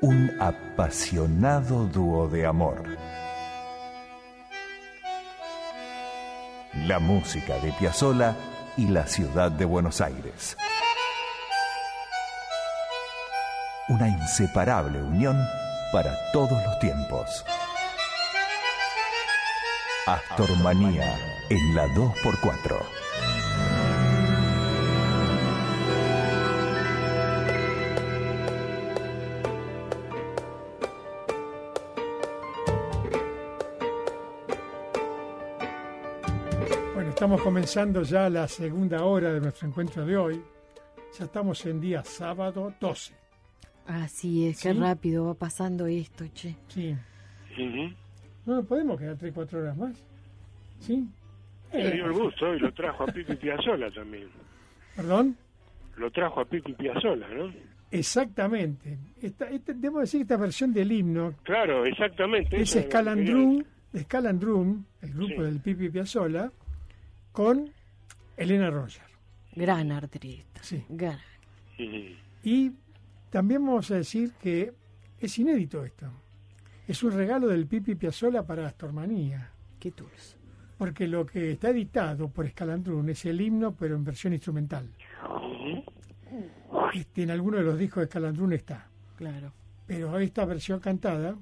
un apasionado dúo de amor. La música de Piazzolla y la ciudad de Buenos Aires. Una inseparable unión para todos los tiempos. Astormanía en la 2x4. Comenzando ya la segunda hora de nuestro encuentro de hoy. Ya estamos en día sábado 12. Así es, qué rápido va pasando esto, che. Sí. No nos podemos quedar 3, 4 horas más. ¿Sí? Me dio el gusto y lo trajo a Pipi Piazzola también. ¿Perdón? Lo trajo a Pipi Piazzola, ¿no? Exactamente. Esta, esta- debo decir que esta versión del himno Claro, exactamente. es Scalandrum, Scalandrum, el grupo Sí. del Pipi Piazzolla, con Elena Roger. Gran artista. Sí. Gran. Y también vamos a decir que es inédito esto. Es un regalo del Pipi Piazzolla para Astormanía. Qué tools. Porque lo que está editado por Scalandrum es el himno, pero en versión instrumental. Este, en alguno de los discos de Scalandrum está. Claro. Pero esta versión cantada,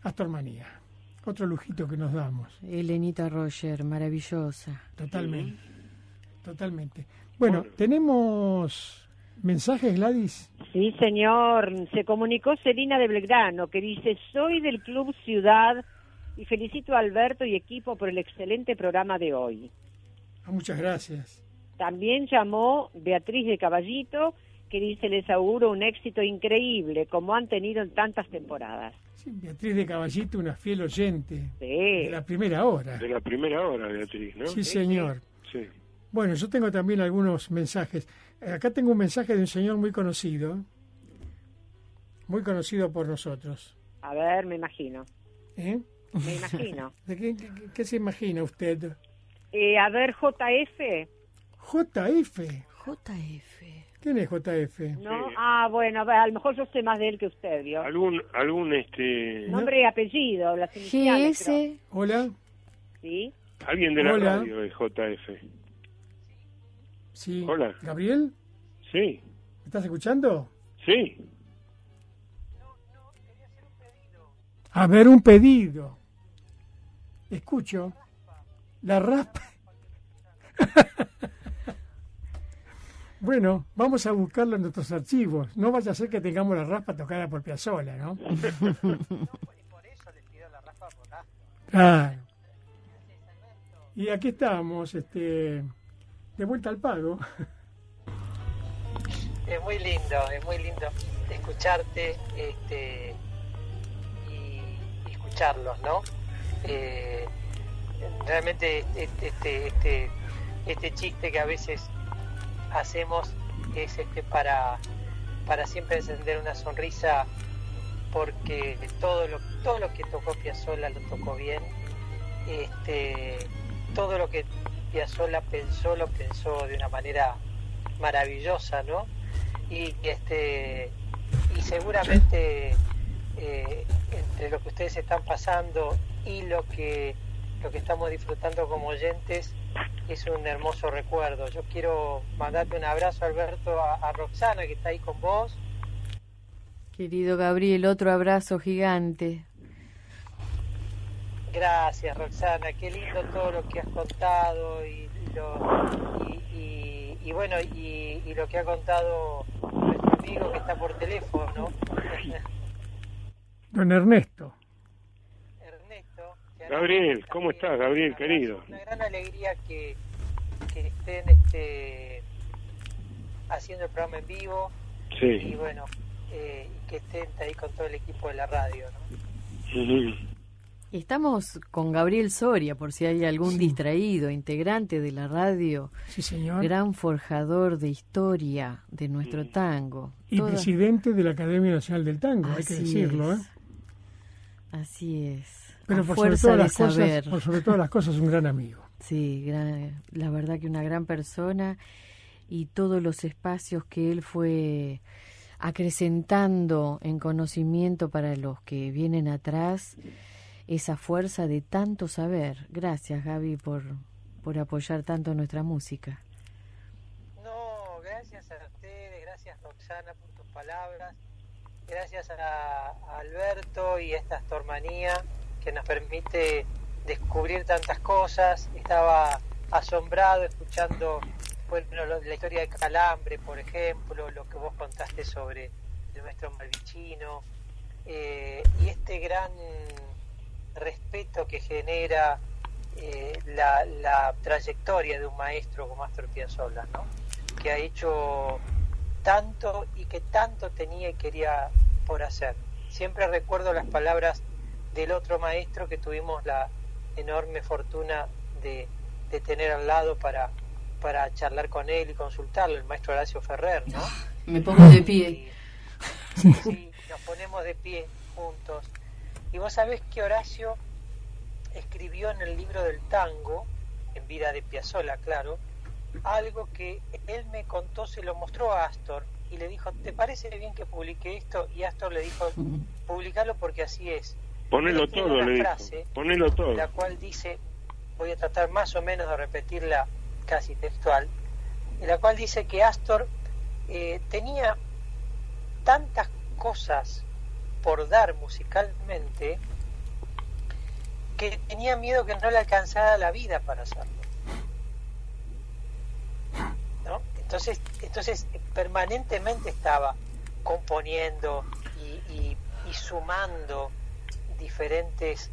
Astormanía. Otro lujito que nos damos. Elenita Roger, maravillosa. Totalmente. Totalmente. Bueno, Bueno. tenemos mensajes, Gladys. Sí, señor. Se comunicó Celina de Belgrano que dice, soy del Club Ciudad y felicito a Alberto y equipo por el excelente programa de hoy. Ah, muchas gracias. También llamó Beatriz de Caballito que dice, les auguro un éxito increíble como han tenido en tantas temporadas. Sí, Beatriz de Caballito, una fiel oyente de Sí. la primera hora. De la primera hora, Beatriz, ¿no? Sí, señor. Sí. Bueno, yo tengo también algunos mensajes. Acá tengo un mensaje de un señor muy conocido, muy conocido por nosotros. A ver, me imagino. ¿Eh? Me imagino. ¿De qué, qué- qué se imagina usted? Eh, a ver, JF. JF. JF. ¿Quién es JF? ¿No? Sí. Ah, bueno, a lo mejor yo sé más de él que usted, ¿vio? ¿Algún, algún, este, Nombre y apellido, las iniciales. creo. GS. Hola. ¿Sí? alguien de la Hola. radio de JF? Sí. Hola. ¿Gabriel? Sí, ¿Me estás escuchando? sí. A ver, un pedido. Escucho. La raspa. bueno, vamos a buscarlo en nuestros archivos. No vaya a ser que tengamos la raspa tocada por Piazzolla, ¿no? Claro. Y aquí estamos, este, de vuelta al pago. Es muy lindo, es muy lindo escucharte este, y, y escucharlos, ¿no? Eh, realmente este, este, este, este chiste que a veces hacemos es este para, para siempre encender una sonrisa porque todo lo, todo lo que tocó Piazzolla lo tocó bien. Este, todo lo que Piazzolla pensó lo pensó de una manera maravillosa, ¿no? y este y seguramente eh, entre lo que ustedes están pasando y lo que lo que estamos disfrutando como oyentes es un hermoso recuerdo. Yo quiero mandarte un abrazo, Alberto, a, a Roxana que está ahí con vos. Querido Gabriel, otro abrazo gigante. Gracias, Roxana. Qué lindo todo lo que has contado y, y lo, y, y- y bueno y, y lo que ha contado nuestro amigo que está por teléfono, ¿no? Don Ernesto. Gabriel, ¿cómo estás, Gabriel, querido? Una gran alegría que, que estén este, haciendo el programa en vivo y Sí. bueno, eh, y que estén ahí con todo el equipo de la radio. ¿no? Estamos con Gabriel Soria, por si hay algún distraído, integrante de la radio, Sí, señor. gran forjador de historia de nuestro tango. Y Toda- presidente de la Academia Nacional del Tango, hay que decirlo, es. ¿eh? Así es. Pero A por sobre, fuerza todas de las cosas, por sobre todas las cosas, un gran amigo. Sí, gran- la verdad que una gran persona y todos los espacios que él fue acrecentando en conocimiento para los que vienen atrás esa fuerza de tanto saber. Gracias, Gaby, por, por apoyar tanto nuestra música. No, gracias a ustedes, gracias Roxana por tus palabras, gracias a, a Alberto y a esta astormanía que nos permite descubrir tantas cosas. Estaba asombrado escuchando la historia de Calambre, por ejemplo, lo que vos contaste sobre el maestro Malvicino, eh, y este gran respeto que genera eh, la, la trayectoria de un maestro como Astor Piazzolla, ¿no? que ha hecho tanto y que tanto tenía y quería por hacer. Siempre recuerdo las palabras del otro maestro que tuvimos la enorme fortuna de, de tener al lado para, para charlar con él y consultarlo, el maestro Horacio Ferrer, ¿no? Me pongo de pie. Y- sí, nos ponemos de pie juntos. Y vos sabés que Horacio escribió en el libro del tango, en vida de Piazzolla, claro, algo que él me contó, se lo mostró a Astor y le dijo, ¿te parece bien que publique esto? Y Astor le dijo, publicalo porque así es. Ponelo todo, una le dijo. frase Ponelo todo. la cual dice, voy a tratar más o menos de repetirla casi textual, en la cual dice que Astor eh, tenía tantas cosas por dar musicalmente que tenía miedo que no le alcanzara la vida para hacerlo. ¿No? Entonces, entonces permanentemente estaba componiendo y, y- y sumando diferentes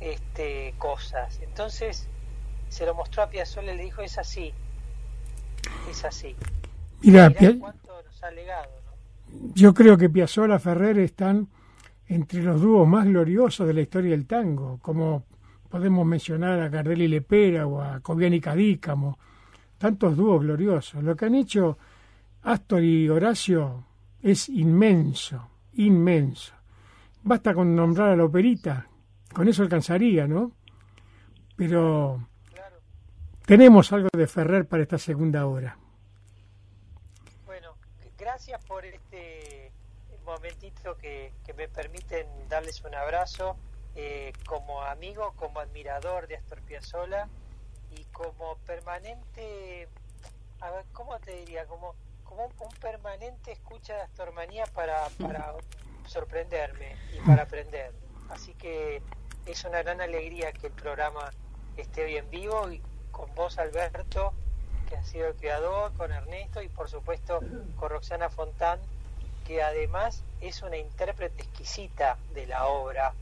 este, cosas. Entonces se lo mostró a Piazzolla y le dijo, es así, es así. Mira, Pia- cuánto nos ha legado, ¿no? yo creo que Piazzolla Ferrer están entre los dúos más gloriosos de la historia del tango, como podemos mencionar a Gardel y Lepera o a Cobian y Cadícamo, tantos dúos gloriosos. Lo que han hecho Astor y Horacio es inmenso, inmenso. Basta con nombrar a la operita, con eso alcanzaría, ¿no? Pero tenemos algo de Ferrer para esta segunda hora. Bueno, gracias por este momentito que, que me permiten darles un abrazo eh, como amigo, como admirador de Astor Piazzolla y como permanente, a ver, ¿cómo te diría? Como, como un, un permanente escucha de Astormanía para, para sorprenderme y para aprender. Así que es una gran alegría que el programa esté hoy en vivo y con vos, Alberto, que ha sido el creador, con Ernesto y por supuesto con Roxana Fontán, que además es una intérprete exquisita de la obra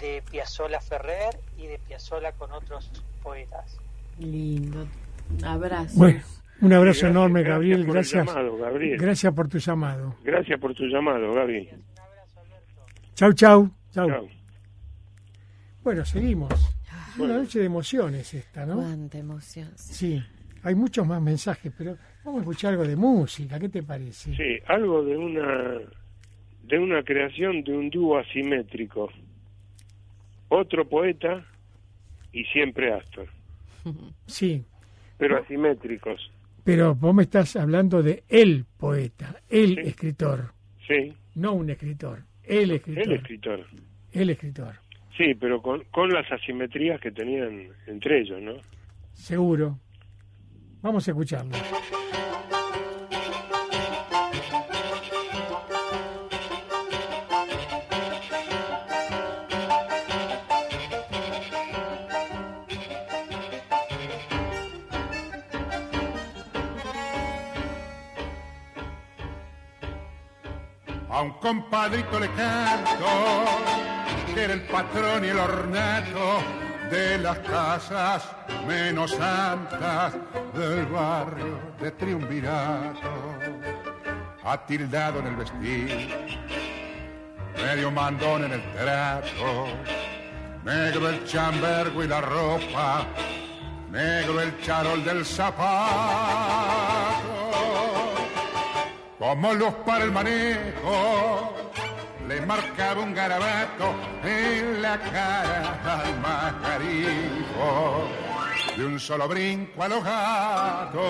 de Piazzolla Ferrer y de Piazzolla con otros poetas. Lindo. Abrazo. Bueno, un abrazo Gracias, enorme, gracias Gabriel. por Gracias. llamado, Gabriel. Gracias por tu llamado. Gracias por tu llamado, Gaby. Chau, chau. Chau. Chao. Bueno, seguimos. Una noche de emociones esta, ¿no? Cuánta emoción. Sí. Hay muchos más mensajes, pero vamos a escuchar algo de música. ¿Qué te parece? Sí, algo de una de una creación de un dúo asimétrico. Otro poeta y siempre Astor, Sí. pero asimétricos. Pero vos me estás hablando de el poeta, el Sí. escritor, Sí, no un escritor. El escritor. el escritor. El escritor. Sí, pero con, con las asimetrías que tenían entre ellos, ¿no? Seguro. Vamos a escucharlo. A un compadrito le canto, era el patrón y el ornato de las casas menos santas del barrio de Triunvirato. Atildado en el vestir, medio mandón en el trato, negro el chambergo y la ropa, negro el charol del zapato como luz para el manejo, le marcaba un garabato en la cara al majarifo, de un solo brinco a los gatos.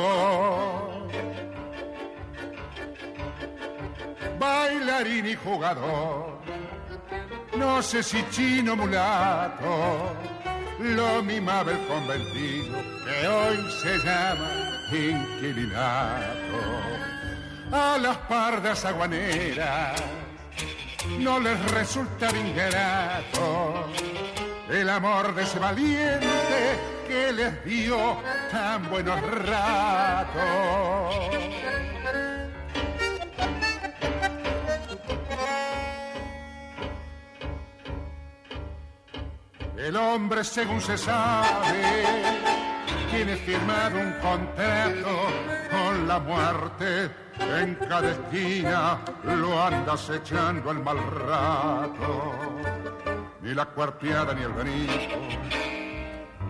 bailarín y jugador. No sé si chino mulato lo mimaba el conventillo que hoy se llama inquilinato. A las pardas aguaneras no les resulta ingrato el amor de ese valiente que les dio tan buenos ratos. El hombre, según se sabe, tiene firmado un contrato con la muerte. En cada esquina lo anda acechando el mal rato. Ni la cuarteada ni el benito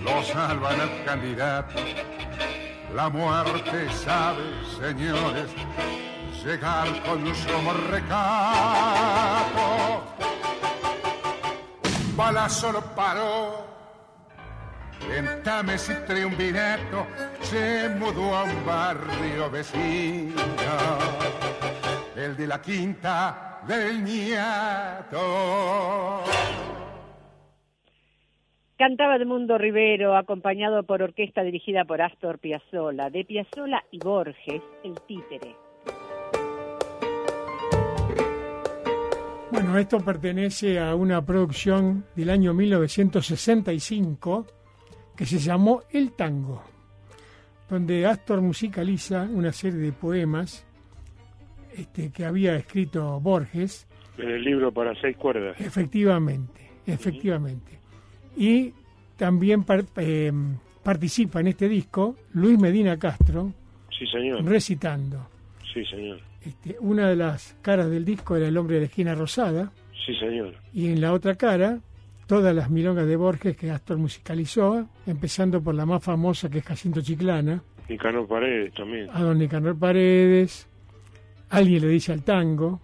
lo salvan al candidato. La muerte sabe, señores, llegar con su recato balazo lo paró. En Tames y Triunvirato se mudó a un barrio vecino, el de la Quinta del Niato. Cantaba Edmundo Rivero, acompañado por orquesta dirigida por Astor Piazzolla, de Piazzolla y Borges, el títere. Bueno, esto pertenece a una producción del año 1965 que se llamó El Tango, donde Astor musicaliza una serie de poemas este, que había escrito Borges. En el libro para seis cuerdas. Efectivamente, efectivamente. Y también eh, participa en este disco Luis Medina Castro. Sí, señor. Recitando. Sí, señor. Este, una de las caras del disco era El hombre de la esquina rosada. Sí, señor. Y en la otra cara, todas las milongas de Borges que Astor musicalizó, empezando por la más famosa que es Jacinto Chiclana. Nicanor Paredes también. A don Nicanor Paredes. Alguien le dice al tango.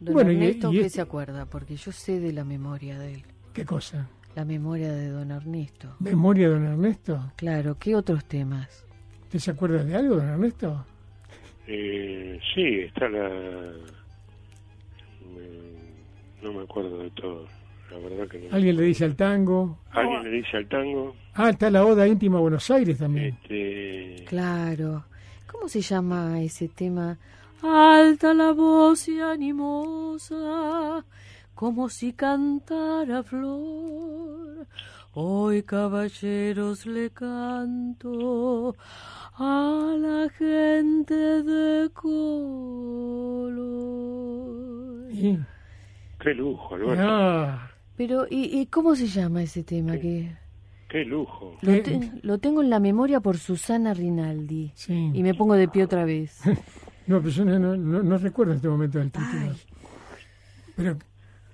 Don bueno, Ernesto, ¿qué se acuerda? Porque yo sé de la memoria de él. ¿Qué cosa? La memoria de don Ernesto. ¿Memoria de don Ernesto? Claro, ¿qué otros temas? ¿Usted se acuerda de algo, don Ernesto? Eh, sí, está la... No me acuerdo de todo, la verdad que no. ¿Alguien le dice al tango? ¿Alguien le dice al tango? Ah, está la Oda Íntima Buenos Aires también. Este... Claro. ¿Cómo se llama ese tema? Alta la voz y animosa, como si cantara flor. Hoy caballeros le canto a la gente de color. Qué lujo, Alberto. Pero, ¿y, ¿y, cómo se llama ese tema? Qué, qué lujo. Lo, lo, tengo en la memoria por Susana Rinaldi. Sí. Y me pongo de pie otra vez. no, pero yo no, no, recuerdo en este momento el título. Pero,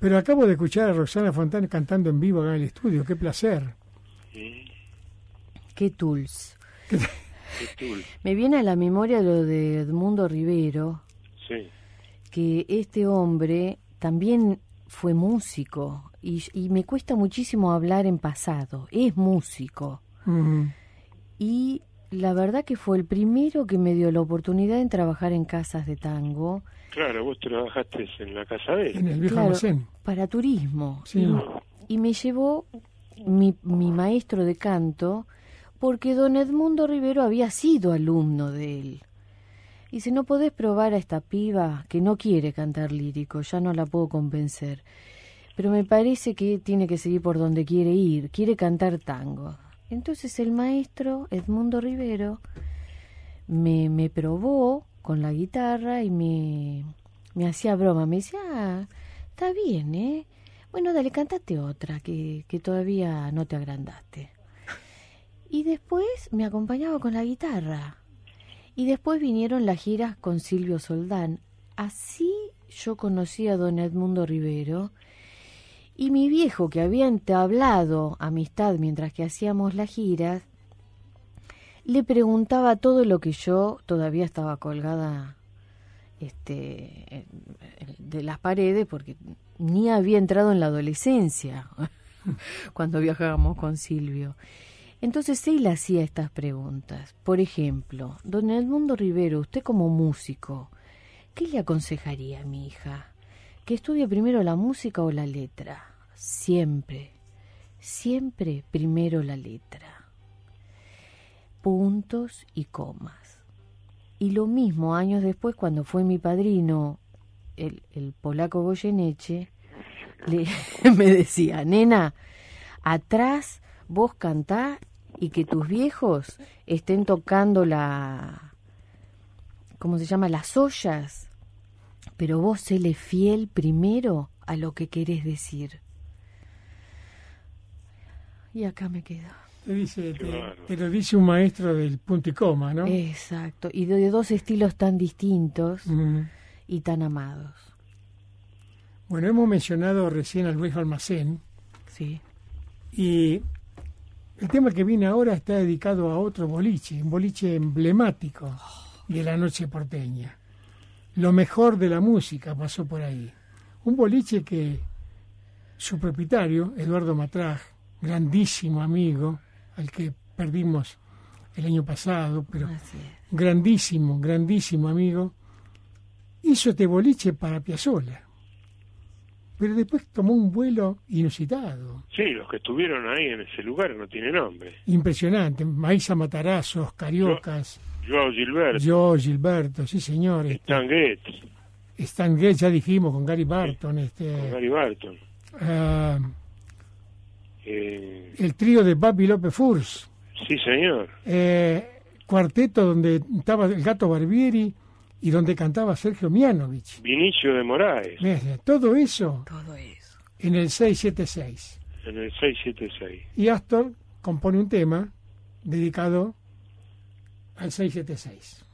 pero acabo de escuchar a Roxana Fontana cantando en vivo acá en el estudio. Qué placer. Qué tools. Me viene a la memoria lo de Edmundo Rivero, sí. que este hombre también fue músico y, me cuesta muchísimo hablar en pasado. Es músico. Y la verdad que fue el primero que me dio la oportunidad de trabajar en casas de tango. Claro, vos trabajaste en la casa de él. En el viejo Para turismo. Sí. Y, me llevó mi, mi maestro de canto porque don Edmundo Rivero había sido alumno de él. Y si no podés probar a esta piba que no quiere cantar lírico, ya no la puedo convencer. Pero me parece que tiene que seguir por donde quiere ir, quiere cantar tango. Entonces el maestro Edmundo Rivero me, me probó con la guitarra y me, me hacía broma. Me decía, ah, está bien, ¿eh? Bueno, dale, cántate otra, que, que todavía no te agrandaste. Y después me acompañaba con la guitarra. Y después vinieron las giras con Silvio Soldán. Así yo conocí a don Edmundo Rivero. Y mi viejo, que había entablado amistad mientras que hacíamos las giras, le preguntaba todo lo que yo todavía estaba colgada este, de las paredes, porque ni había entrado en la adolescencia cuando viajábamos con Silvio. Entonces él hacía estas preguntas. Por ejemplo, don Edmundo Rivero, usted como músico, ¿qué le aconsejaría a mi hija? ¿Que estudie primero la música o la letra? Siempre, siempre primero la letra. Puntos y comas. Y lo mismo años después cuando fue mi padrino, el, el polaco Goyeneche, le, me decía, nena, atrás vos cantá y que tus viejos estén tocando la, ¿cómo se llama? Las ollas, pero vos séle fiel primero a lo que querés decir. Y acá me quedo. Te, dice, te, te lo dice un maestro del punto y coma, ¿no? Exacto, y de dos estilos tan distintos Mm. y tan amados. Bueno, hemos mencionado recién al viejo almacén Sí. y el tema que viene ahora está dedicado a otro boliche, un boliche emblemático de la noche porteña. Lo mejor de la música pasó por ahí. Un boliche que su propietario, Eduardo Matraj, grandísimo amigo, al que perdimos el año pasado, pero grandísimo, grandísimo amigo, hizo este boliche para Piazzolla. Pero después tomó un vuelo inusitado, Sí, los que estuvieron ahí en ese lugar no tiene nombre. impresionante. Maísa Matarazos, Cariocas, Joao Gilberto, yo, Gilberto, sí señor. este, Stan Getz, Stan Getz, ya dijimos, con Gary Barton. con Este, Gary Barton. ah, Eh, el trío de Babi López Furs. sí, señor. eh, cuarteto donde estaba el gato Barbieri y donde cantaba Sergio Mianovich. Vinicio de Moraes, Todo eso Todo eso. en el 676. en el 676. Y Astor compone un tema dedicado al 676.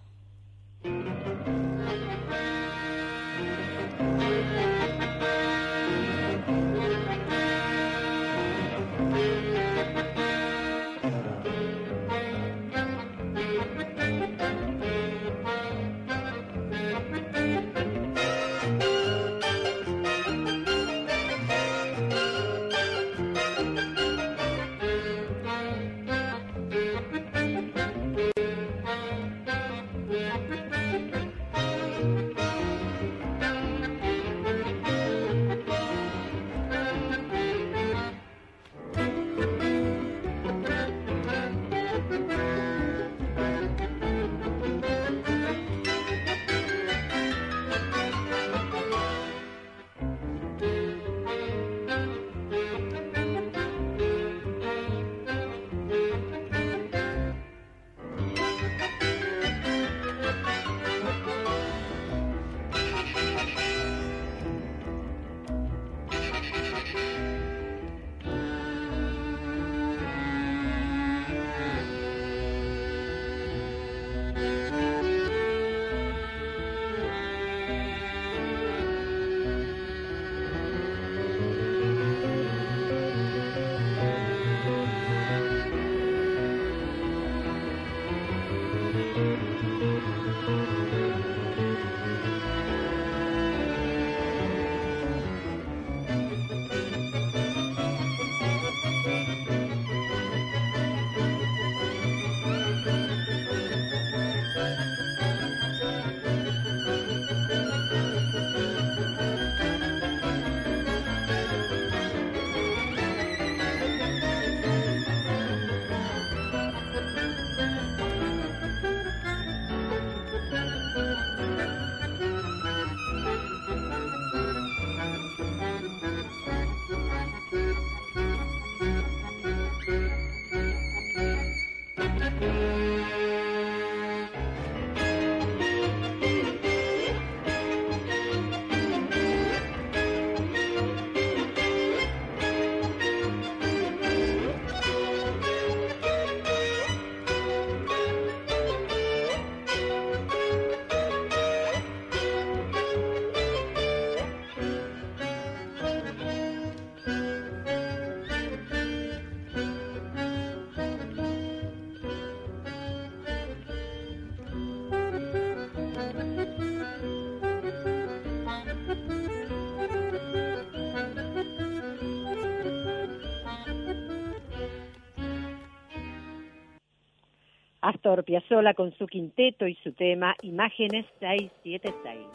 Astor Piazzolla con su quinteto y su tema Imágenes 676.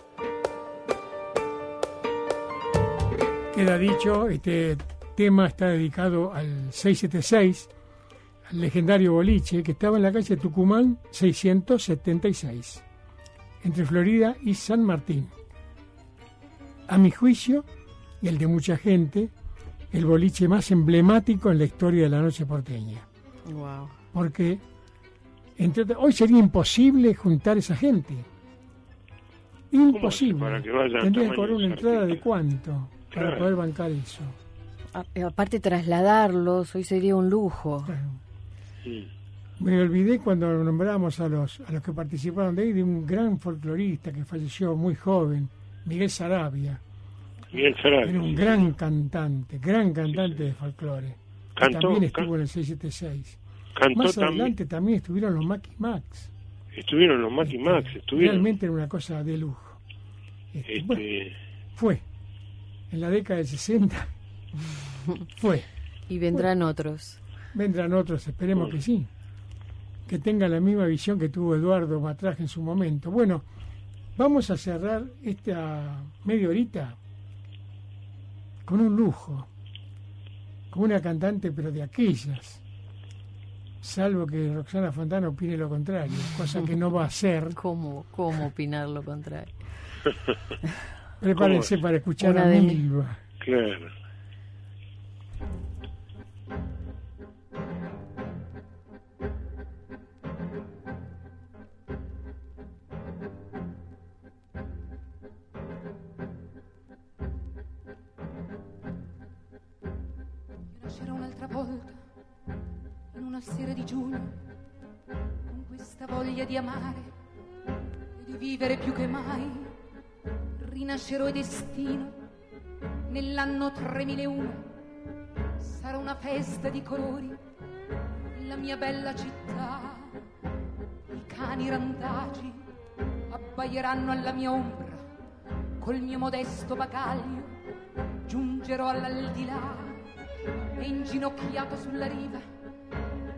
Queda dicho, este tema está dedicado al 676, al legendario boliche que estaba en la calle Tucumán 676, entre Florida y San Martín. A mi juicio, y el de mucha gente, el boliche más emblemático en la historia de la noche porteña. Wow. Porque hoy sería imposible juntar esa gente. Imposible. para que vayan Tendría que cobrar una entrada de cuánto para Claro. poder bancar eso. A- eh, aparte trasladarlos, hoy sería un lujo. Claro. Me olvidé cuando nombramos a los, a los que participaron de ahí de un gran folclorista que falleció muy joven, Miguel Sarabia. Miguel Sarabia, Era un sí. gran cantante, gran cantante de folclore. Cantó, también can- estuvo en el 676. Cantó Más también. adelante también estuvieron los Macky Max. Estuvieron los Mac y Max, Este, estuvieron. Realmente era una cosa de lujo. Este, bueno, Este, fue. En la década del 60 fue. Y vendrán otros. Vendrán otros, esperemos que sí. Que tengan la misma visión que tuvo Eduardo Matraje en su momento. Bueno, vamos a cerrar esta media horita con un lujo. Con una cantante, pero de aquellas. Salvo que Roxana Fontana opine lo contrario, cosa que no va a hacer. ¿Cómo, cómo opinar lo contrario? Prepárense para escuchar a Milva. claro. Una sera di giugno con questa voglia di amare e di vivere più che mai. Rinascerò e destino nell'anno 3001. Sarà una festa di colori la mia bella città. I cani randagi abbaieranno alla mia ombra col mio modesto bagaglio giungerò all'aldilà e inginocchiato sulla riva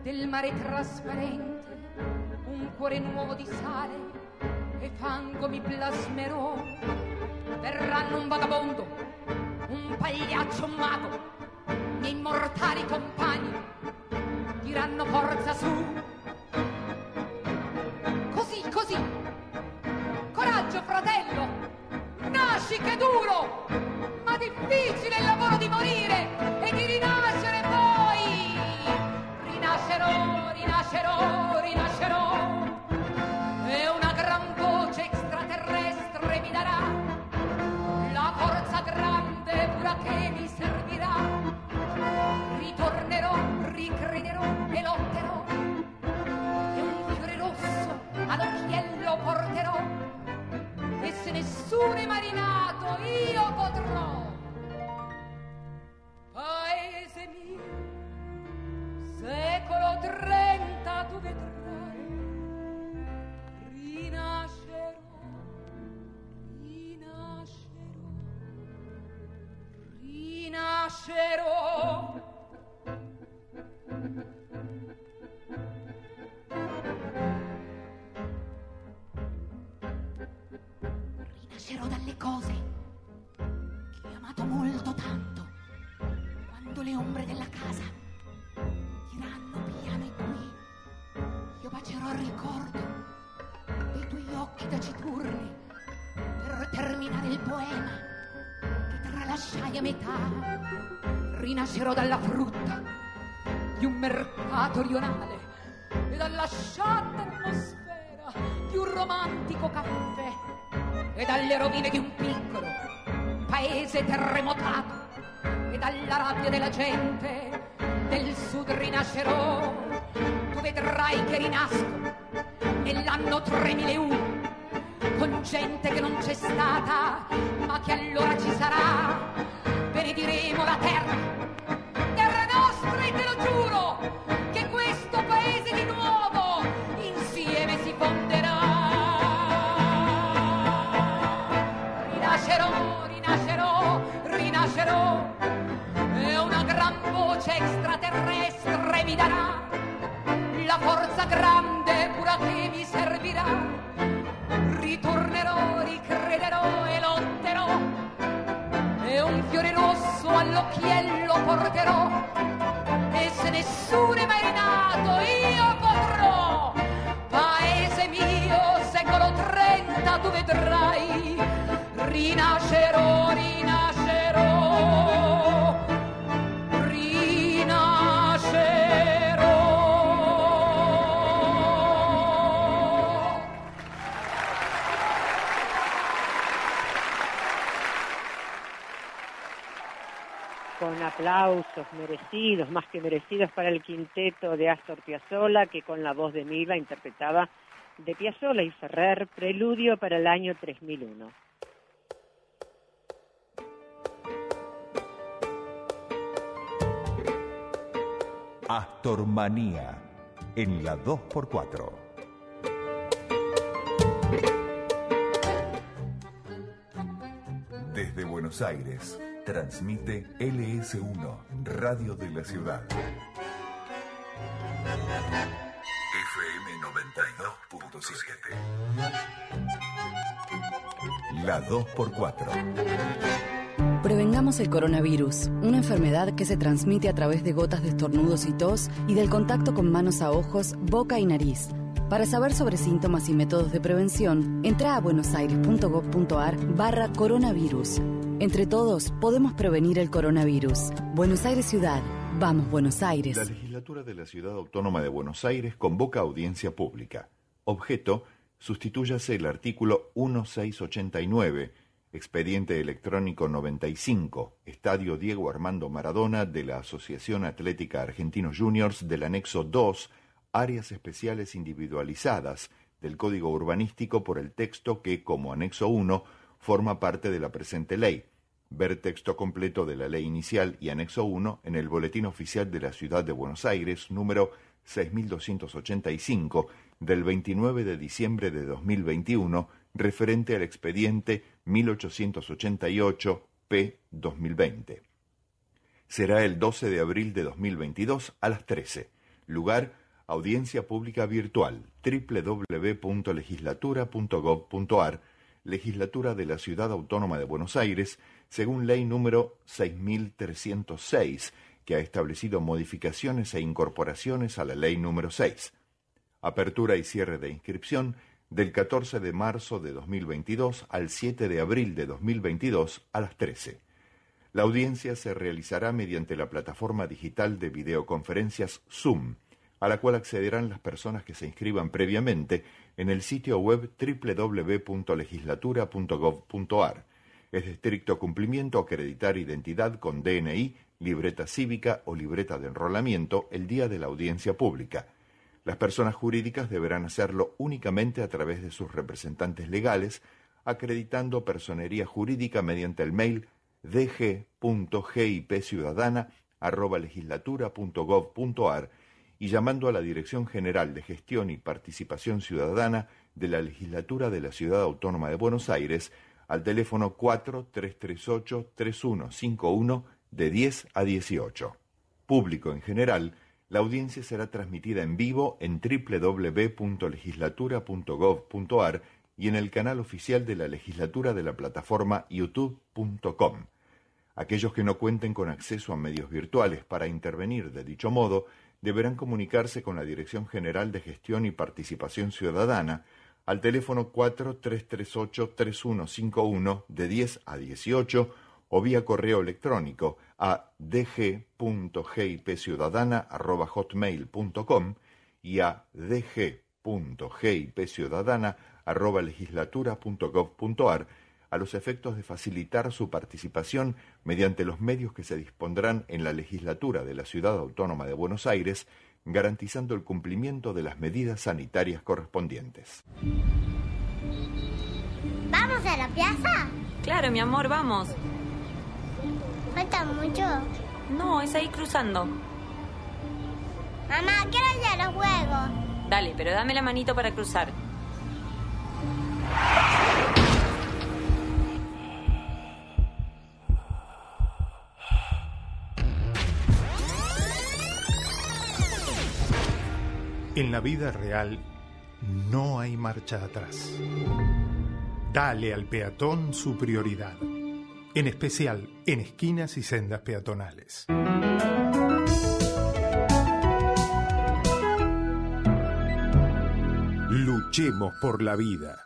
del mare trasparente un cuore nuovo di sale e fango mi plasmerò. Verranno un vagabondo un pagliaccio un mago miei immortali compagni diranno forza su. Così così. Coraggio fratello. Nasci che duro ma difficile il lavoro di morire è marinato io potrò. Paese mio secolo trenta tu vedrai. Rinascerò rinascerò rinascerò rinascerò dalle cose che ho amato molto tanto quando le ombre della casa diranno piano e qui. Io bacerò il ricordo dei tuoi occhi taciturni per terminare il poema che tralasciai a metà. Rinascerò dalla frutta di un mercato rionale e dalla sciatta atmosfera di un romantico caffè e dalle rovine di un piccolo paese terremotato e dalla rabbia della gente del sud rinascerò. Tu vedrai che rinasco nell'anno 3001 con gente che non c'è stata ma che allora ci sarà. Benediremo la terra terra para. Aplausos merecidos, más que merecidos para el quinteto de Astor Piazzolla, que con la voz de Milva interpretaba de Piazzolla y Ferrer, Preludio para el año 3001. Astormanía en la 2x4. Desde Buenos Aires, transmite LS1, Radio de la Ciudad. FM 92.7. La 2x4. Prevengamos el coronavirus, una enfermedad que se transmite a través de gotas de estornudos y tos y del contacto con manos a ojos, boca y nariz. Para saber sobre síntomas y métodos de prevención, entra a buenosaires.gov.ar barra coronavirus. Entre todos podemos prevenir el coronavirus. Buenos Aires Ciudad. Vamos, Buenos Aires. La legislatura de la Ciudad Autónoma de Buenos Aires convoca audiencia pública. Objeto, sustitúyase el artículo 1689, expediente electrónico 95, Estadio Diego Armando Maradona de la Asociación Atlética Argentinos Juniors del anexo 2, áreas especiales individualizadas del Código Urbanístico por el texto que, como anexo 1, forma parte de la presente ley. Ver texto completo de la ley inicial y anexo 1 en el Boletín Oficial de la Ciudad de Buenos Aires, número 6285, del 29 de diciembre de 2021, referente al expediente 1888-P-2020. Será el 12 de abril de 2022 a las 13. Lugar, audiencia pública virtual, www.legislatura.gov.ar, Legislatura de la Ciudad Autónoma de Buenos Aires, según ley número 6306, que ha establecido modificaciones e incorporaciones a la ley número 6. Apertura y cierre de inscripción del 14 de marzo de 2022 al 7 de abril de 2022 a las 13. La audiencia se realizará mediante la plataforma digital de videoconferencias Zoom, a la cual accederán las personas que se inscriban previamente en el sitio web www.legislatura.gov.ar. Es de estricto cumplimiento acreditar identidad con DNI, libreta cívica o libreta de enrolamiento el día de la audiencia pública. Las personas jurídicas deberán hacerlo únicamente a través de sus representantes legales, acreditando personería jurídica mediante el mail dg.gipciudadana@legislatura.gov.ar y llamando a la Dirección General de Gestión y Participación Ciudadana de la Legislatura de la Ciudad Autónoma de Buenos Aires al teléfono 4338-3151 de 10 a 18. Público en general, la audiencia será transmitida en vivo en www.legislatura.gov.ar y en el canal oficial de la legislatura de la plataforma youtube.com. Aquellos que no cuenten con acceso a medios virtuales para intervenir de dicho modo deberán comunicarse con la Dirección General de Gestión y Participación Ciudadana al teléfono 4338-3151 de 10 a 18 o vía correo electrónico a dg.gipciudadana.hotmail.com y a dg.gipciudadana.legislatura.gov.ar a los efectos de facilitar su participación mediante los medios que se dispondrán en la legislatura de la Ciudad Autónoma de Buenos Aires, garantizando el cumplimiento de las medidas sanitarias correspondientes. ¿Vamos a la plaza? Claro, mi amor, vamos. ¿Falta mucho? No, es ahí cruzando. Mamá, quiero ir a los juegos. Dale, pero dame la manito para cruzar. En la vida real no hay marcha atrás. Dale al peatón su prioridad, en especial en esquinas y sendas peatonales. Luchemos por la vida.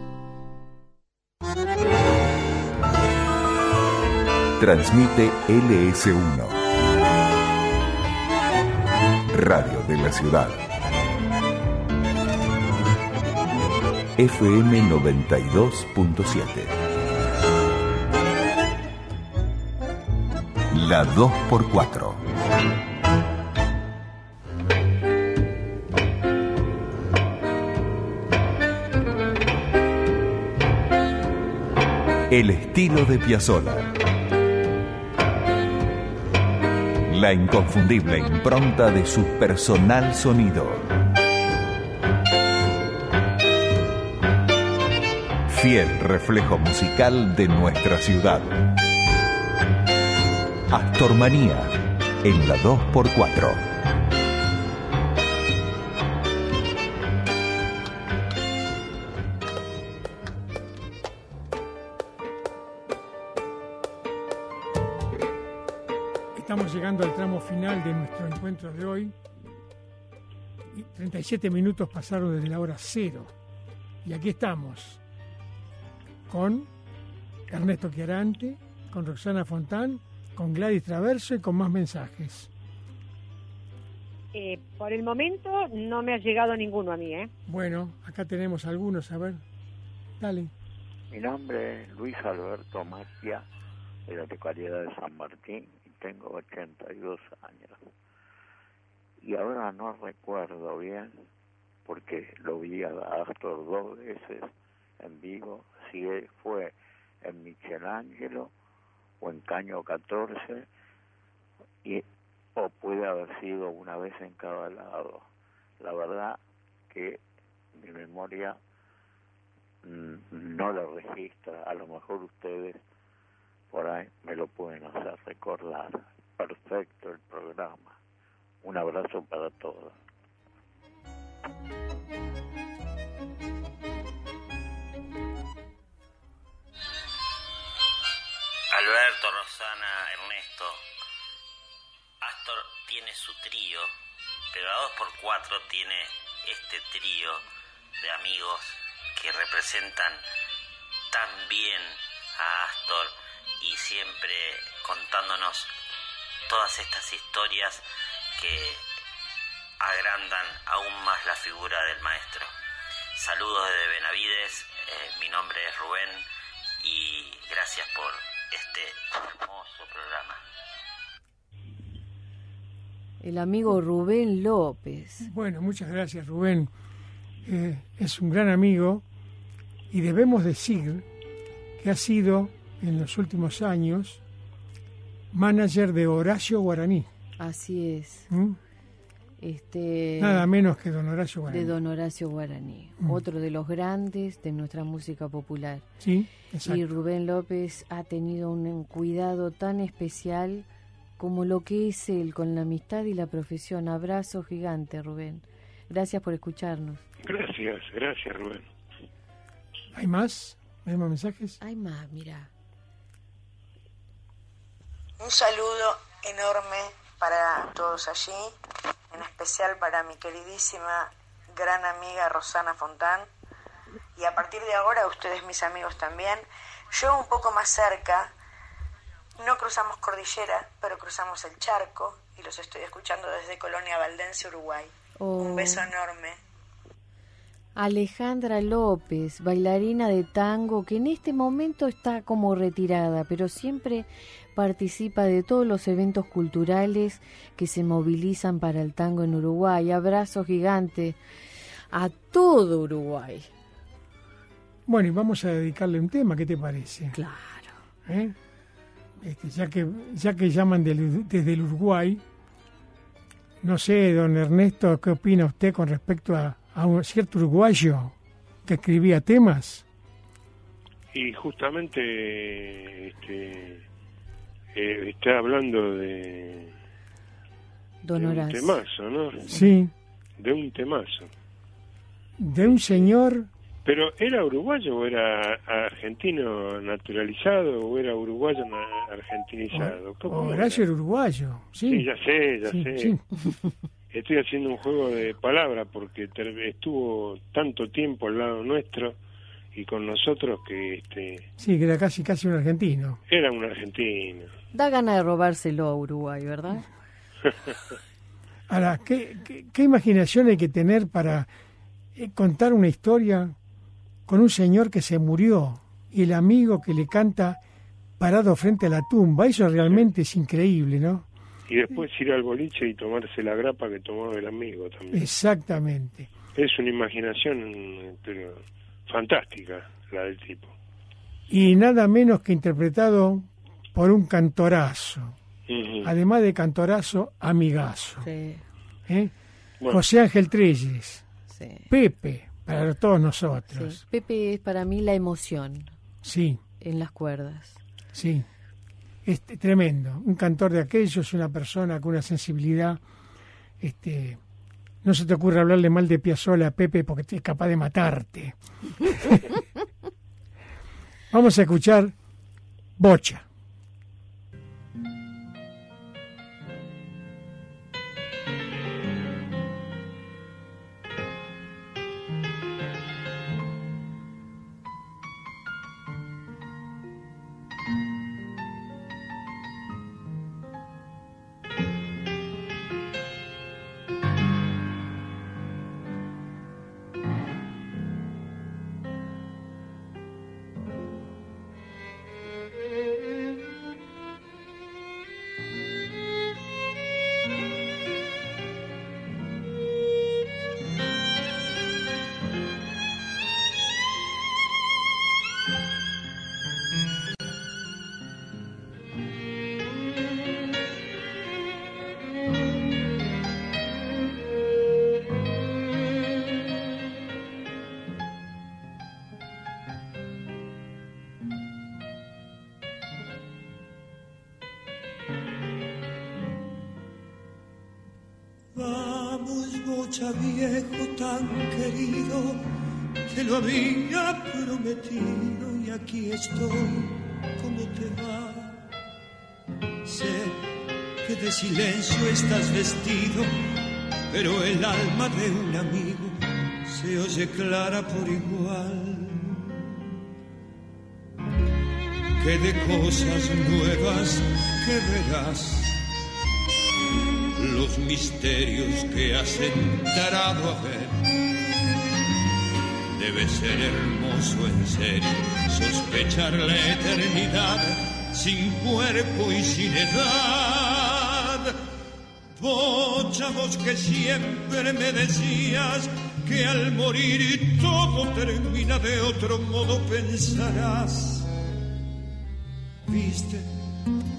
Transmite LS1. Radio de la Ciudad. FM 92.7. La 2x4. El estilo de Piazzolla. La inconfundible impronta de su personal sonido. Fiel reflejo musical de nuestra ciudad. Astormanía en la 2x4. 37 minutos pasaron desde la hora cero. Y aquí estamos con Ernesto Chiarante, con Roxana Fontán, con Gladys Traverso y con más mensajes. Eh, por el momento no me ha llegado ninguno a mí, ¿eh? Bueno, acá tenemos algunos, a ver. Dale. Mi nombre es Luis Alberto Macia, de la localidad de San Martín, y tengo 82 años. Y ahora no recuerdo bien, porque lo vi a Astor dos veces en vivo, si fue en Michelangelo o en Caño 14, y, o puede haber sido una vez en cada lado. La verdad que mi memoria mm, no lo registra, a lo mejor ustedes por ahí me lo pueden hacer recordar. Perfecto el programa. Un abrazo para todos. Alberto, Rosana, Ernesto. Astor tiene su trío, pero a 2x4 tiene este trío de amigos que representan tan bien a Astor y siempre contándonos todas estas historias que agrandan aún más la figura del maestro. Saludos desde Benavides, eh, mi nombre es Rubén y gracias por este hermoso programa. El amigo Rubén López. Bueno, muchas gracias Rubén. Eh, es un gran amigo y debemos decir que ha sido en los últimos años manager de Horacio Guaraní. Así es. ¿Mm? Este, Nada menos que don Horacio Guaraní. de don Horacio Guaraní, Mm. otro de los grandes de nuestra música popular. Sí, exacto. Y Rubén López ha tenido un cuidado tan especial como lo que es él con la amistad y la profesión. Abrazo gigante, Rubén. Gracias por escucharnos. Gracias, gracias Rubén. ¿Hay más? ¿Hay más mensajes? Hay más, mira. Un saludo enorme para todos allí, en especial para mi queridísima gran amiga Rosana Fontán. Y a partir de ahora, ustedes mis amigos también. Yo un poco más cerca, no cruzamos cordillera, pero cruzamos el charco y los estoy escuchando desde Colonia Valdense, Uruguay. Un Oh. beso enorme. Alejandra López, bailarina de tango, que en este momento está como retirada, pero siempre participa de todos los eventos culturales que se movilizan para el tango en Uruguay. Abrazo gigante a todo Uruguay. Bueno, y vamos a dedicarle un tema, ¿qué te parece? Claro. ¿Eh? Este, ya, que, ya que llaman del- desde el Uruguay, no sé, don Ernesto, ¿qué opina usted con respecto a, a un cierto uruguayo que escribía temas? Y justamente este, eh, está hablando de, Don de un temazo, ¿no? Sí, De un temazo. de un señor, Pero ¿era uruguayo o era argentino naturalizado o era uruguayo na- argentinizado? ¿Cómo era? Horacio era uruguayo, sí. Sí, ya sé, ya Sí, sé. sí. Estoy haciendo un juego de palabras porque estuvo tanto tiempo al lado nuestro y con nosotros que este Sí, que era casi, casi un argentino. era un argentino. Da gana de robárselo a Uruguay, ¿verdad? Ahora, ¿qué, qué, qué imaginación hay que tener para eh, contar una historia con un señor que se murió y el amigo que le canta parado frente a la tumba? Eso realmente es increíble, ¿no? Y después ir al boliche y tomarse la grapa que tomaba el amigo también. Exactamente. Es una imaginación pero fantástica la del tipo. Y nada menos que interpretado por un cantorazo. Además de cantorazo, amigazo. Sí. ¿eh? Bueno. José Ángel Treyes. Sí. Pepe, para todos nosotros. Sí. Pepe es para mí la emoción Sí, en las cuerdas. sí. Este, tremendo. Un cantor de aquellos, una persona con una sensibilidad. Este, no se te ocurre hablarle mal de Piazzolla a Pepe porque es capaz de matarte. Vamos a escuchar Bocha. Viejo tan querido, te lo había prometido y aquí estoy, ¿cómo te va? Sé que de silencio estás vestido, pero el alma de un amigo se oye clara por igual. Que de cosas nuevas que verás los misterios que has entrado a ver. Debe ser hermoso en serio sospechar la eternidad sin cuerpo y sin edad. Bocha, vos que siempre me decías que al morir todo termina de otro modo, pensarás. Viste,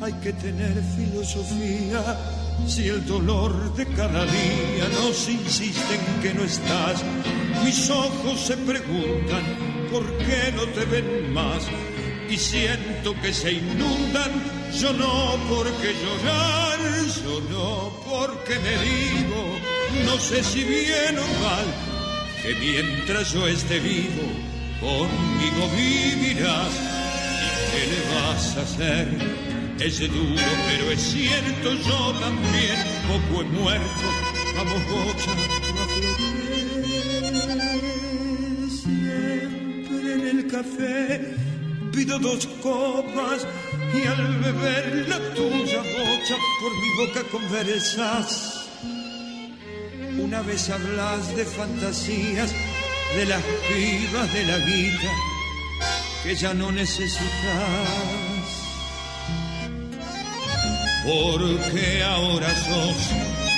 hay que tener filosofía si el dolor de cada día nos insiste en que no estás. Mis ojos se preguntan por qué no te ven más y siento que se inundan. Yo no porque llorar, yo no porque me digo, no sé si bien o mal, que mientras yo esté vivo, conmigo vivirás. ¿Y qué le vas a hacer? Es duro, pero es cierto, yo también poco he muerto. Vamos, bocha, no. Siempre en el café pido dos copas y al beber la tuya, bocha, por mi boca conversas. Una vez hablas de fantasías, de las pibas de la guita que ya no necesitas. Porque ahora sos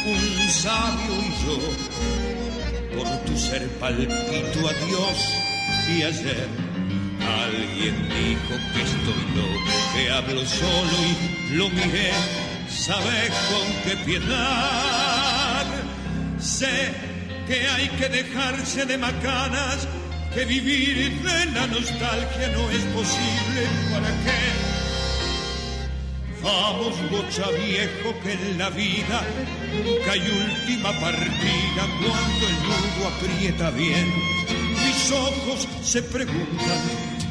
un sabio y yo, por tu ser palpito a Dios y ayer Alguien dijo que estoy loco, que hablo solo y lo miré. ¿Sabes con qué piedad? Sé que hay que dejarse de macanas, que vivir de la nostalgia no es posible. ¿Para qué? Vamos, bocha viejo, que en la vida nunca hay última partida cuando el nudo aprieta bien. Mis ojos se preguntan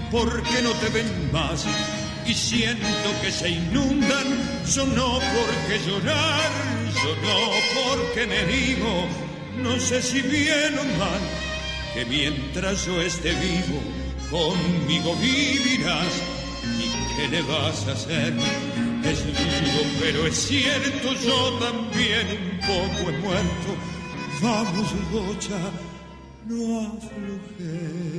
por qué no te ven más y siento que se inundan. Yo no porque llorar, yo no porque me digo, no sé si bien o mal, que mientras yo esté vivo, conmigo vivirás. ¿Y qué le vas a hacer? Es duro, pero es cierto, yo también un poco he muerto. Vamos, bocha, no aflojes.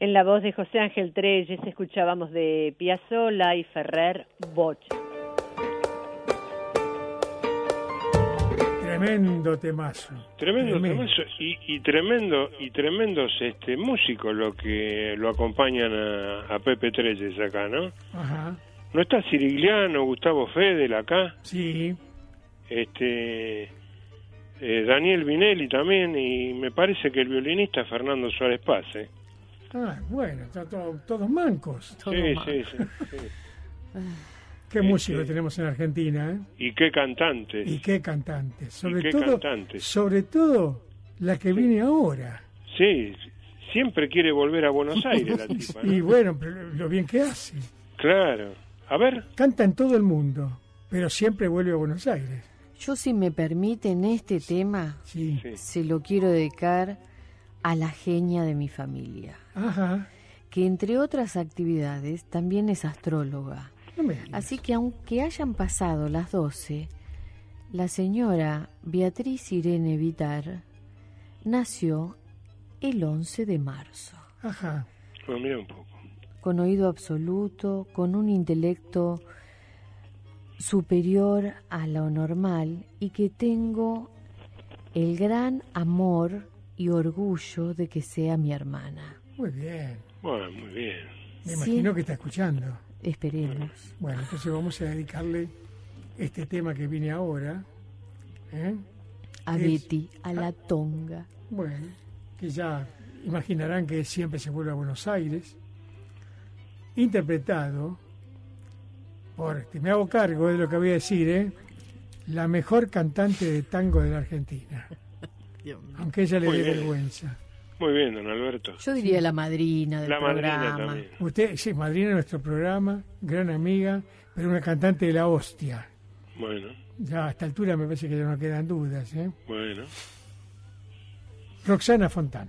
En la voz de José Ángel Treyes escuchábamos de Piazzolla y Ferrer Bocha. Tremendo temazo. Tremendo, temazo y, y tremendo y tremendos este músicos lo que lo acompañan a, a Pepe Treyes acá, ¿no? Ajá. ¿No está Cirigliano, Gustavo Fedel acá? Sí. Este eh, Daniel Vinelli también y me parece que el violinista Fernando Suárez Paz, ¿eh? Ah, bueno, está todo- todos mancos. Sí, sí, sí, sí. Qué músico tenemos en Argentina, ¿eh? Y qué cantante. Y qué cantantes. Sobre qué todo, cantantes. sobre todo la que viene ahora. Sí, siempre quiere volver a Buenos Aires la tipa, ¿no? Y bueno, pero lo bien que hace. Claro. A ver. Canta en todo el mundo, pero siempre vuelve a Buenos Aires. Yo, si me permiten, este tema se lo quiero dedicar a la genia de mi familia, Ajá. que entre otras actividades también es astróloga. Así que aunque hayan pasado las 12, la señora Beatriz Irene Vitar nació el 11 de marzo, Ajá. Bueno, mira un poco. con oído absoluto, con un intelecto superior a lo normal y que tengo el gran amor y orgullo de que sea mi hermana. Muy bien. Bueno, muy bien. Me Sí. imagino que está escuchando. Esperemos. Bueno, entonces vamos a dedicarle este tema que viene ahora. ¿eh? A Es- Betty, a la tonga. Bueno, que ya imaginarán que siempre se vuelve a Buenos Aires. Interpretado por, este, me hago cargo de lo que voy a decir, ¿eh? la mejor cantante de tango de la Argentina. Aunque ella le dé bien. vergüenza. Muy bien, don Alberto. Yo diría la madrina del La madrina programa. también. Usted, sí, madrina de nuestro programa, gran amiga, pero una cantante de la hostia. Bueno, Ya a esta altura me parece que ya no quedan dudas. ¿eh? bueno. Roxana Fontán.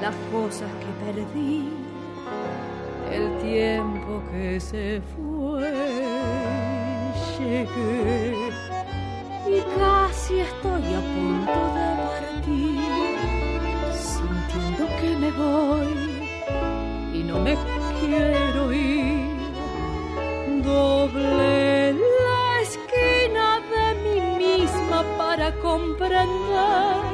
las cosas que perdí, el tiempo que se fue. Llegué y casi estoy a punto de partir, sintiendo que me voy y no me quiero ir. Doble la esquina de mí misma para comprender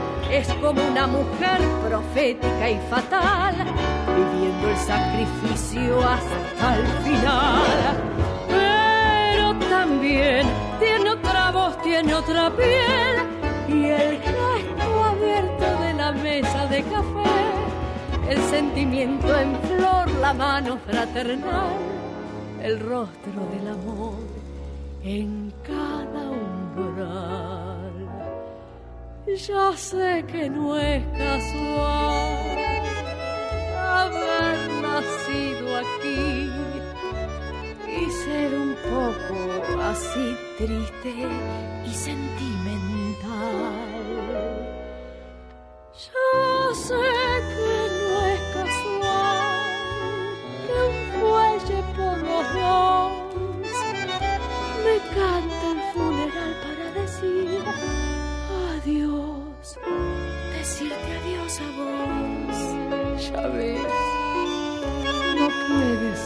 Es como una mujer profética y fatal, viviendo el sacrificio hasta el final. Pero también tiene otra voz, tiene otra piel y el gesto abierto de la mesa de café, el sentimiento en flor, la mano fraternal, el rostro del amor en cada umbral. Ya sé que no es casual haber nacido aquí y ser un poco así triste y sentimental. Ya sé que no es casual que un fuelle por los dos me canta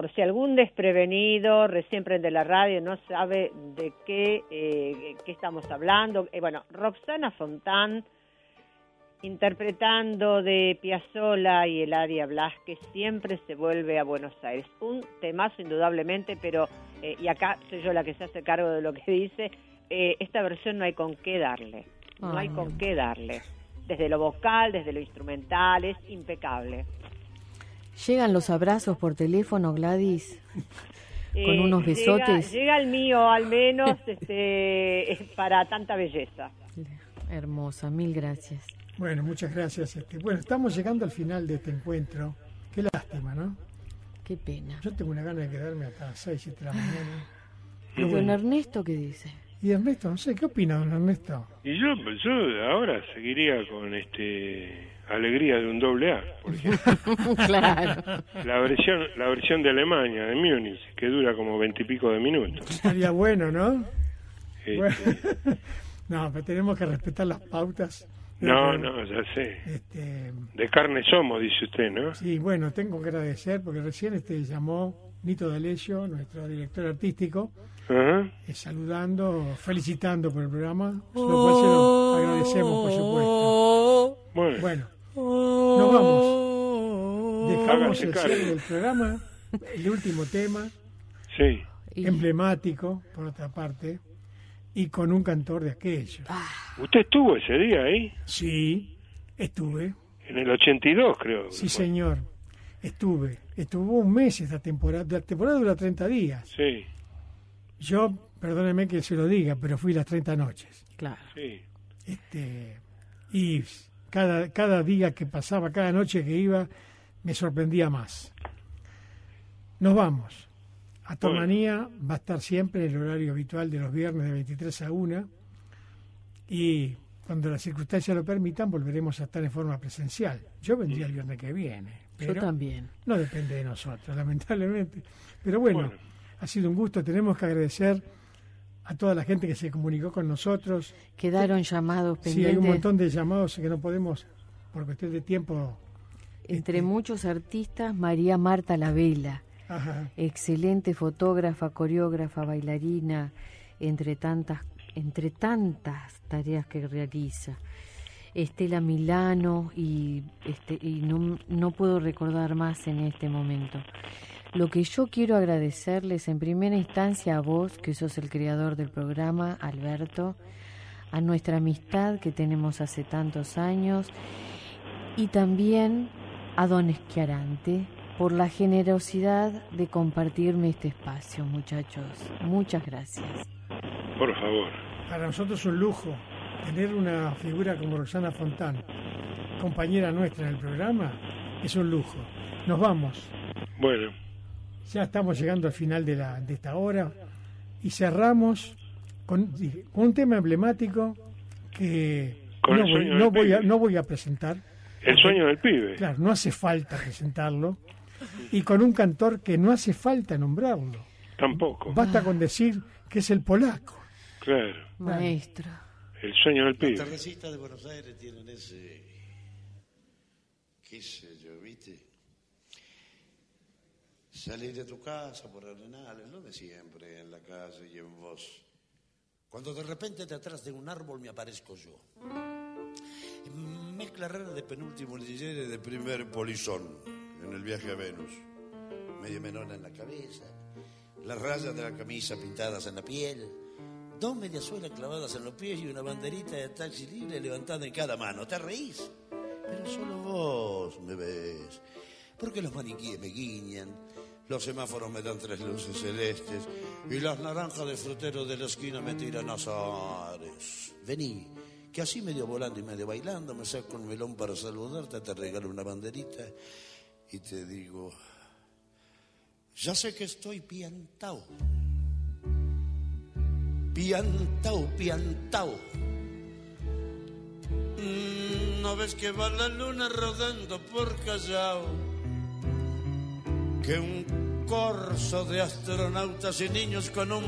Por si algún desprevenido recién prende la radio no sabe de qué, eh, qué estamos hablando. Eh, bueno, Roxana Fontán interpretando de Piazzolla y Eladia Blasque siempre se vuelve a Buenos Aires. Un temazo indudablemente, pero, eh, y acá soy yo la que se hace cargo de lo que dice, eh, esta versión no hay con qué darle, no hay Ay. con qué darle. Desde lo vocal, desde lo instrumental, es impecable. Llegan los abrazos por teléfono, Gladys, con Eh, unos llega- besotes. Llega, el mío, al menos, este, es para tanta belleza. Hermosa, mil gracias. Bueno, muchas gracias. Este, bueno, estamos llegando al final de este encuentro. Qué lástima, ¿no? Qué pena. Yo tengo una gana de quedarme hasta las 6, 7 de la mañana. ¿Y Pero don. Ernesto qué dice? Y Ernesto, no sé, ¿qué opina don Ernesto? Y yo, yo ahora seguiría con este alegría de un doble A, por ejemplo. claro. La versión, la versión de Alemania, de Múnich, que dura como veintipico de minutos. Estaría bueno, ¿no? Este, Bueno. no, pero tenemos que respetar las pautas. no, no, ya sé. Este, De carne somos, dice usted, ¿no? sí, bueno, tengo que agradecer porque recién este llamó Nito D'Alessio, nuestro director artístico, eh, saludando, felicitando por el programa, lo cual se lo agradecemos, por supuesto. Bueno, Bueno, nos vamos. Dejamos el cierre del programa, el último tema, sí. emblemático, por otra parte, y con un cantor de aquellos. ¿Usted estuvo ese día ahí? Sí, estuve. En el 82, creo. Sí, señor. Estuve. Estuvo un mes esta temporada. La temporada dura 30 días. Sí, Yo, perdóneme que se lo diga, pero fui las 30 noches. Claro. sí. Este, y cada, cada día que pasaba, cada noche que iba, me sorprendía más. Nos vamos. Atomanía va a estar siempre en el horario habitual de los viernes de 23 a 1 y cuando las circunstancias lo permitan volveremos a estar en forma presencial. Yo vendría el viernes que viene. Yo pero también. No depende de nosotros, lamentablemente. Pero bueno, Bueno. ha sido un gusto. Tenemos que agradecer a toda la gente que se comunicó con nosotros. Quedaron llamados Sí, hay pendientes. un montón de llamados que no podemos, por cuestión de tiempo. Entre muchos artistas, María Marta Lavela, Ajá. excelente fotógrafa, coreógrafa, bailarina, entre tantas, entre tantas tareas que realiza. Estela Milano y, este, y no, no puedo recordar más en este momento. Lo que yo quiero agradecerles en primera instancia a vos, que sos el creador del programa, Alberto, a nuestra amistad que tenemos hace tantos años y también a don Esquiarante por la generosidad de compartirme este espacio, muchachos. Muchas gracias. Por favor. Para nosotros es un lujo tener una figura como Roxana Fontán, compañera nuestra en el programa, es un lujo. Nos vamos. Bueno, Ya estamos llegando al final de, la, de esta hora y cerramos con, con un tema emblemático que Con no, voy, no voy a, no voy a presentar. el sueño del pibe. Claro, no hace falta presentarlo. Y con un cantor que no hace falta nombrarlo. Tampoco. Basta con decir que es el polaco. Claro, Maestro. el sueño del pibe. tardecitas de Buenos Aires tienen ese. qué sé yo, ¿viste? Salir de tu casa por arenales, lo de siempre, en la calle y en vos. Cuando de repente detrás de un árbol me aparezco yo. Mezcla rara de penúltimo lillere de primer polizón en el viaje a Venus. Media menona en la cabeza, las rayas de la camisa pintadas en la piel, dos mediasuelas clavadas en los pies y una banderita de taxi libre levantada en cada mano. ¿Te reís? Pero solo vos me ves. Porque los maniquíes me guiñan, los semáforos me dan tres luces celestes y las naranjas de frutero de la esquina me tiran azares. Vení, que así medio volando y medio bailando me saco un melón para saludarte, te regalo una banderita y te digo, ya sé que estoy piantao. Piantao, piantao. Mm, ¿No ves que va la luna rodando por Callao? Que un corso de astronautas y niños con un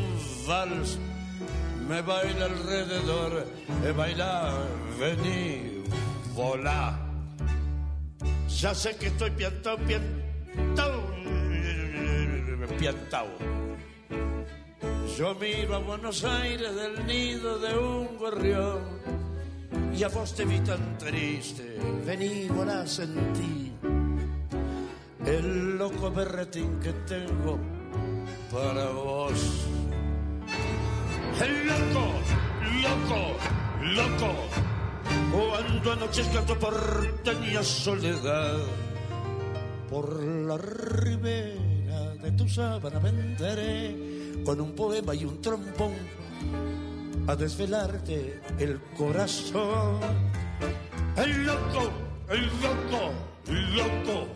vals me baila alrededor. Baila, vení, volá. Ya sé que estoy piantao, piantao, piantao. Yo miro a Buenos Aires del nido de un gorrión y a vos te vi tan triste. Vení, volá, sentí el loco berretín que tengo para vos. El loco, loco, loco. Cuando anochezca tu porteña soledad, por la ribera de tu sábana venderé con un poema y un trombón a desvelarte el corazón. El loco, el loco, el loco,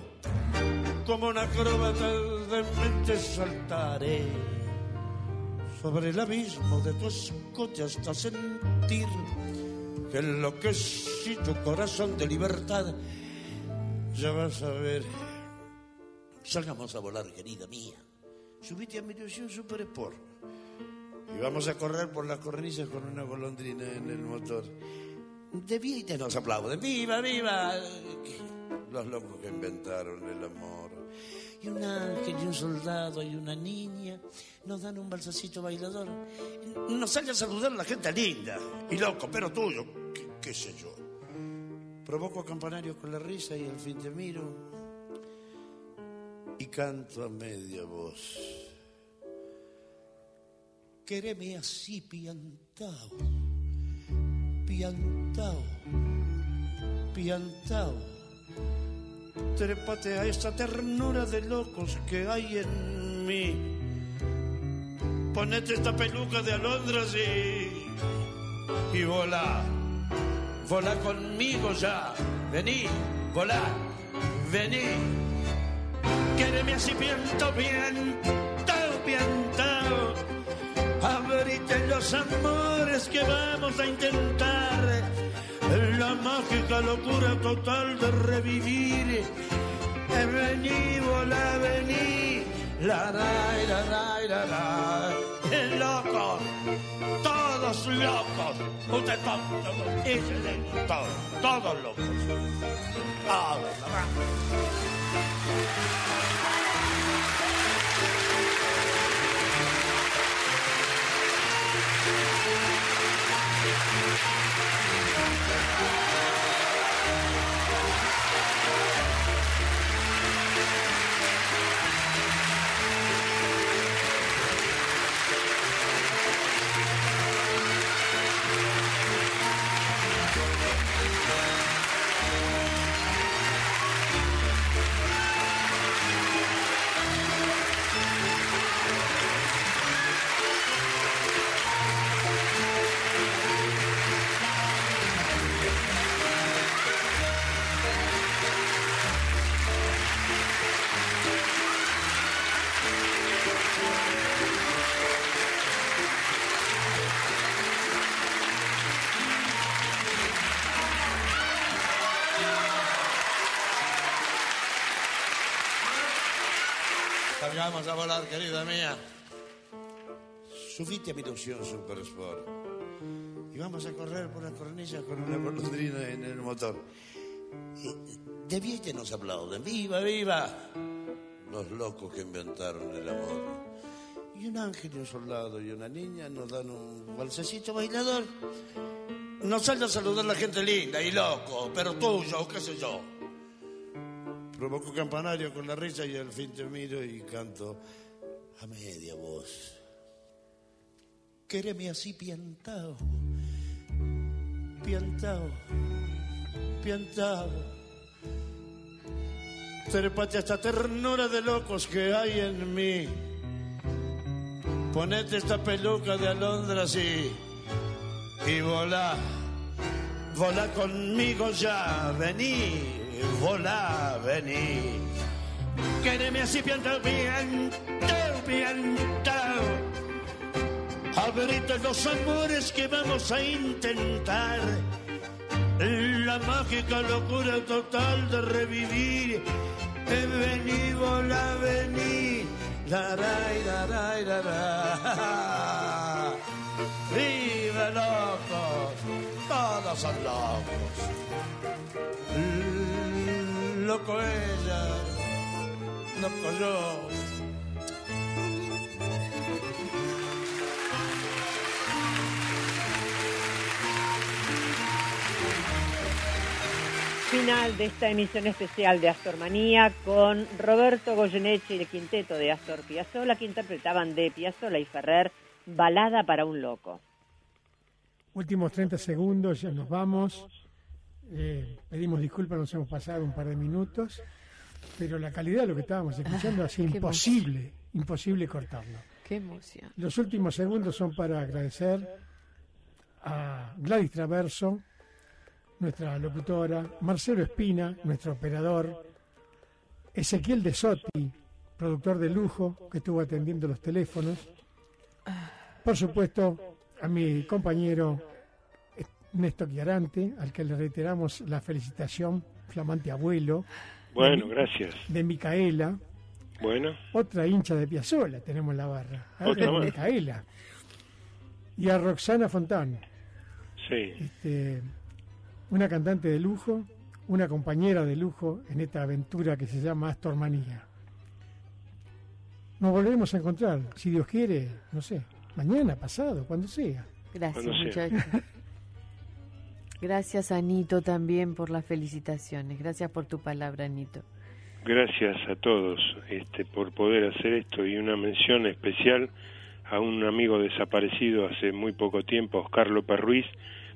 como una acróbata de mente saltaré sobre el abismo de tu escote hasta sentir que enloquecí tu corazón de libertad. Ya vas a ver. Salgamos a volar, querida mía. Subite a mi ilusión Super Sport. Y vamos a correr por las cornisas con una golondrina en el motor. De vida y nos aplauden. ¡Viva, viva! Los locos que inventaron el amor. Y un ángel y un soldado y una niña nos dan un balsacito bailador. Nos sale a saludar la gente linda y loco, pero tuyo, qué, qué sé yo. Provoco a campanarios con la risa y al fin te miro y canto a media voz. Quereme así piantao, piantao, piantao. Trépate a esta ternura de locos que hay en mí. Ponete esta peluca de alondras y, y volá. Volá conmigo ya. Vení, volá, vení. Quéreme así piantao, piantao, piantao. Abrite los amores que vamos a intentar la mágica locura total de revivir. Vení, volá, vení, la ray, la ray, la ray. Loco! Todos locos. Usted todos, todos, todos locos. Ah, Thank. Vamos a volar, querida mía. Subite a mi ilusión Super Sport. Y vamos a correr por las cornillas con una golondrina en el motor. Y de Viete nos aplauden. ¡Viva, viva! Los locos que inventaron el amor. Y un ángel y un soldado y una niña nos dan un balsecito bailador. Nos sale a saludar la gente linda y loco, pero tuyo, qué sé yo. Provoco campanario con la risa y al fin te miro y canto a media voz. Quéreme así piantao, piantao, piantao. Trépate a esta ternura de locos que hay en mí. Ponete esta peluca de alondra así y volá, volá conmigo ya, vení, volá, vení. Quéreme así piantao, piantao, piantao. Abrite los amores que vamos a intentar. La mágica locura total de revivir. Vení, volá, vení. Daray, daray, daray. ¡Vive locos! Todos son locos. Loco ella, loco yo. Final de esta emisión especial de Astor Manía con Roberto Goyeneche y el quinteto de Astor Piazzolla que interpretaban de Piazzolla y Ferrer Balada para un loco. Últimos 30 segundos, ya nos vamos. Eh, pedimos disculpas, nos hemos pasado un par de minutos, pero la calidad de lo que estábamos escuchando ha sido qué imposible, imposible cortarlo. Qué emoción. Los últimos segundos son para agradecer a Gladys Traverso, nuestra locutora, Marcelo Espina, nuestro operador, Ezequiel de Sotti, productor de lujo, que estuvo atendiendo los teléfonos. Por supuesto, a mi compañero Néstor Chiarante, al que le reiteramos la felicitación, flamante abuelo. Bueno, de, gracias. De Micaela, Bueno, otra hincha de Piazzola tenemos en la barra. Otra Otra más. Micaela. Y a Roxana Fontán, sí. este, una cantante de lujo, una compañera de lujo en esta aventura que se llama Astormanía. Nos volveremos a encontrar, si Dios quiere, no sé, mañana, pasado, cuando sea. Gracias, Cuando sea. muchachos. Gracias, Anito, también por las felicitaciones. Gracias por tu palabra, Anito. Gracias a todos este, por poder hacer esto y una mención especial a un amigo desaparecido hace muy poco tiempo, Oscar López Ruiz,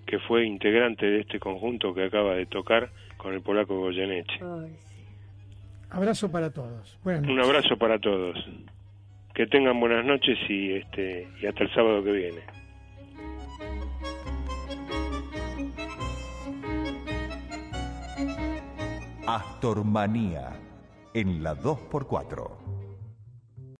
que fue integrante de este conjunto que acaba de tocar con el polaco Goyeneche. Abrazo para todos. Buenas Un abrazo para todos. Que tengan buenas noches y, este, y hasta el sábado que viene. Astormanía en la 2x4.